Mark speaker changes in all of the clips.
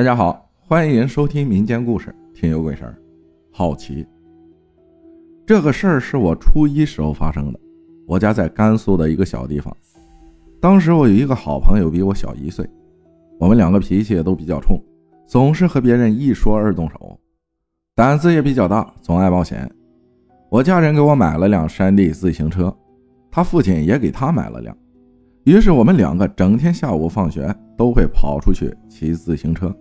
Speaker 1: 大家好，欢迎收听民间故事《听有鬼事儿》。好奇，这个事儿是我初一时候发生的。我家在甘肃的一个小地方，当时我有一个好朋友比我小一岁，我们两个脾气也都比较冲，总是和别人一说二动手，胆子也比较大，总爱冒险。我家人给我买了辆山地自行车，他父亲也给他买了辆。于是我们两个整天下午放学都会跑出去骑自行车，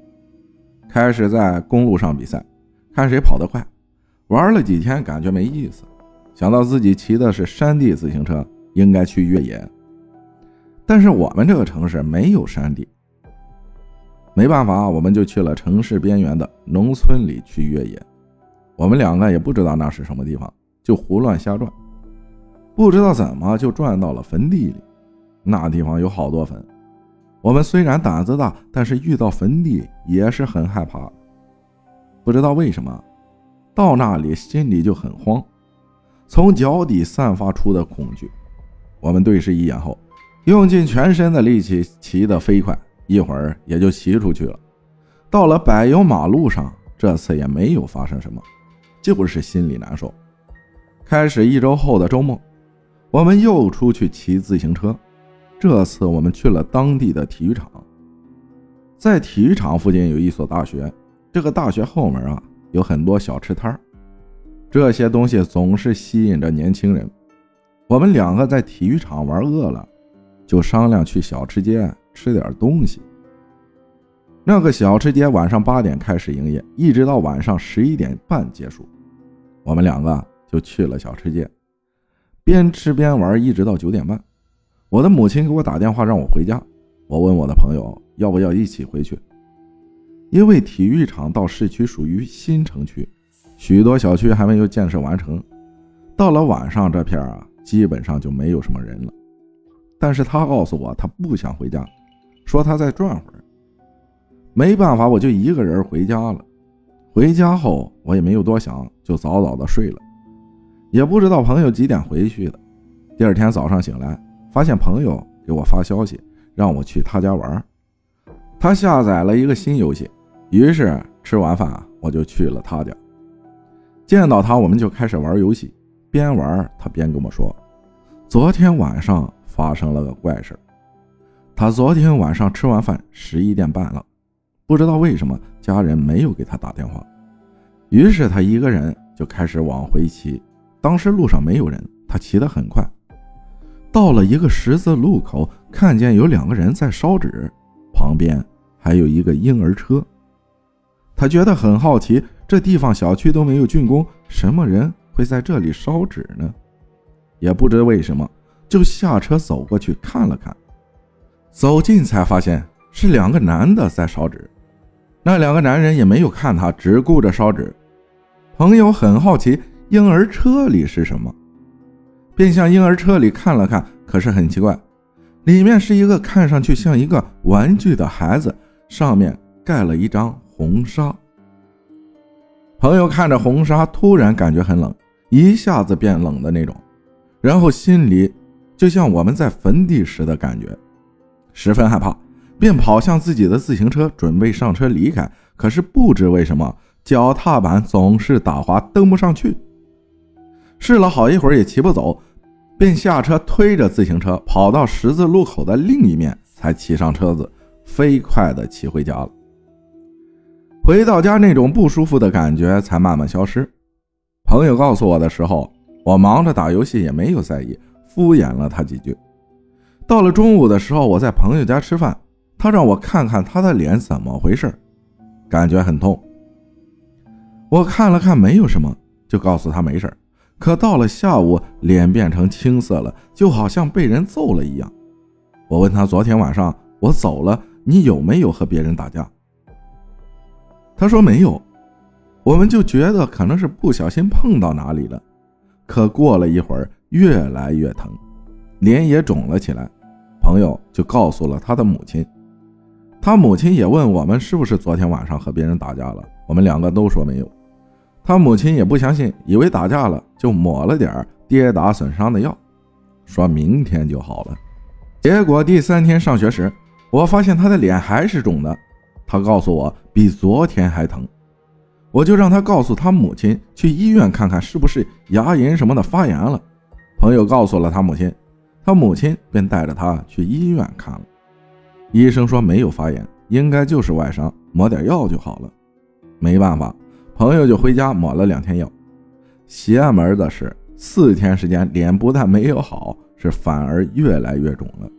Speaker 1: 开始在公路上比赛，看谁跑得快。玩了几天，感觉没意思，想到自己骑的是山地自行车，应该去越野。但是我们这个城市没有山地，没办法，我们就去了城市边缘的农村里去越野。我们两个也不知道那是什么地方，就胡乱瞎转，不知道怎么就转到了坟地里。那地方有好多坟，我们虽然胆子大，但是遇到坟地也是很害怕。不知道为什么，到那里心里就很慌，从脚底散发出的恐惧。我们对视一眼后，用尽全身的力气骑得飞快，一会儿也就骑出去了。到了柏油马路上，这次也没有发生什么，就是心里难受。开始一周后的周末，我们又出去骑自行车。这次我们去了当地的体育场，在体育场附近有一所大学，这个大学后门啊有很多小吃摊这些东西总是吸引着年轻人。我们两个在体育场玩饿了，就商量去小吃街吃点东西。那个小吃街晚上八点开始营业，一直到晚上十一点半结束。我们两个就去了小吃街，边吃边玩，一直到九点半。我的母亲给我打电话让我回家，我问我的朋友要不要一起回去，因为体育场到市区属于新城区，许多小区还没有建设完成。到了晚上，这片啊基本上就没有什么人了。但是他告诉我他不想回家，说他再转会儿。没办法，我就一个人回家了。回家后我也没有多想，就早早的睡了，也不知道朋友几点回去的。第二天早上醒来。发现朋友给我发消息，让我去他家玩。他下载了一个新游戏，于是吃完饭我就去了他家。见到他，我们就开始玩游戏。边玩他边跟我说：“昨天晚上发生了个怪事他昨天晚上吃完饭十一点半了，不知道为什么家人没有给他打电话，于是他一个人就开始往回骑。当时路上没有人，他骑得很快。”到了一个十字路口，看见有两个人在烧纸，旁边还有一个婴儿车。他觉得很好奇，这地方小区都没有竣工，什么人会在这里烧纸呢？也不知为什么，就下车走过去看了看。走近才发现是两个男的在烧纸，那两个男人也没有看他，只顾着烧纸。朋友很好奇，婴儿车里是什么？便向婴儿车里看了看，可是很奇怪，里面是一个看上去像一个玩具的孩子，上面盖了一张红纱。朋友看着红纱，突然感觉很冷，一下子变冷的那种，然后心里就像我们在坟地时的感觉，十分害怕，便跑向自己的自行车，准备上车离开。可是不知为什么，脚踏板总是打滑，蹬不上去。试了好一会儿也骑不走。便下车推着自行车跑到十字路口的另一面，才骑上车子，飞快地骑回家了。回到家，那种不舒服的感觉才慢慢消失。朋友告诉我的时候，我忙着打游戏，也没有在意，敷衍了他几句。到了中午的时候，我在朋友家吃饭，他让我看看他的脸怎么回事，感觉很痛。我看了看，没有什么，就告诉他没事。可到了下午，脸变成青色了，就好像被人揍了一样。我问他：“昨天晚上我走了，你有没有和别人打架？”他说：“没有。”我们就觉得可能是不小心碰到哪里了。可过了一会儿，越来越疼，脸也肿了起来。朋友就告诉了他的母亲，他母亲也问我们是不是昨天晚上和别人打架了。我们两个都说没有。他母亲也不相信，以为打架了，就抹了点跌打损伤的药，说明天就好了。结果第三天上学时，我发现他的脸还是肿的，他告诉我比昨天还疼，我就让他告诉他母亲去医院看看是不是牙龈什么的发炎了。朋友告诉了他母亲，他母亲便带着他去医院看了。医生说没有发炎，应该就是外伤，抹点药就好了。没办法，朋友就回家抹了两天药。邪门的是，四天时间，脸不但没有好，是反而越来越肿了，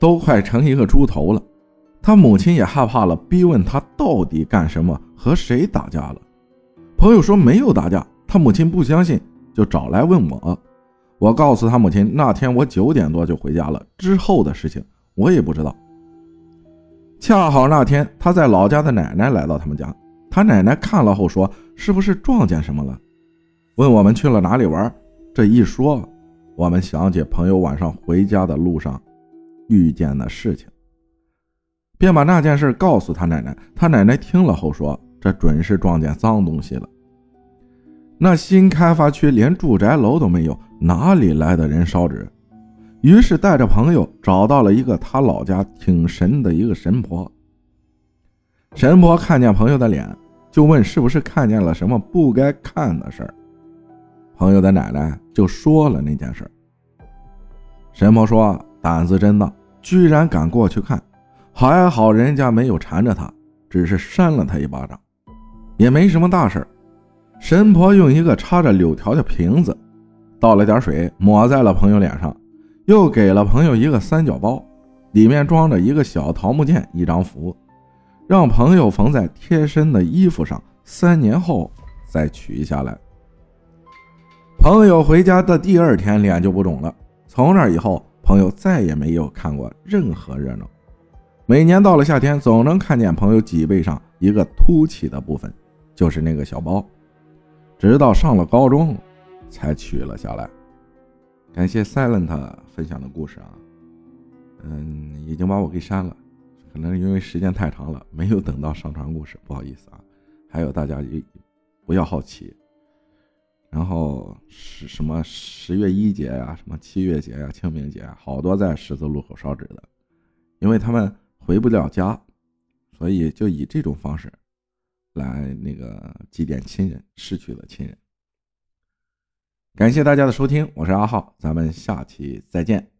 Speaker 1: 都快成一个猪头了。他母亲也害怕了，逼问他到底干什么，和谁打架了。朋友说没有打架，他母亲不相信，就找来问我。我告诉他母亲，那天我九点多就回家了，之后的事情我也不知道。恰好那天他在老家的奶奶来到他们家，他奶奶看了后说：“是不是撞见什么了？”问我们去了哪里玩，这一说，我们想起朋友晚上回家的路上遇见的事情，便把那件事告诉他奶奶。他奶奶听了后说：“这准是撞见脏东西了。那新开发区连住宅楼都没有，哪里来的人烧纸？”于是带着朋友找到了一个他老家挺神的一个神婆。神婆看见朋友的脸，就问是不是看见了什么不该看的事儿。朋友的奶奶就说了那件事。神婆说：“胆子真大，居然敢过去看，还好人家没有缠着他，只是扇了他一巴掌，也没什么大事。”神婆用一个插着柳条的瓶子，倒了点水，抹在了朋友脸上，又给了朋友一个三角包，里面装着一个小桃木剑、一张符，让朋友缝在贴身的衣服上，三年后再取下来。朋友回家的第二天，脸就不肿了。从那以后，朋友再也没有看过任何热闹。每年到了夏天，总能看见朋友脊背上一个凸起的部分，就是那个小包。直到上了高中，才取了下来。感谢 Silent 分享的故事啊，嗯，已经把我给删了，可能因为时间太长了，没有等到上传故事，不好意思啊。还有大家不要好奇。然后是什么十月一节呀，什么七月节呀，清明节啊，好多在十字路口烧纸的，因为他们回不了家，所以就以这种方式来那个祭奠亲人逝去的亲人。感谢大家的收听，我是阿浩，咱们下期再见。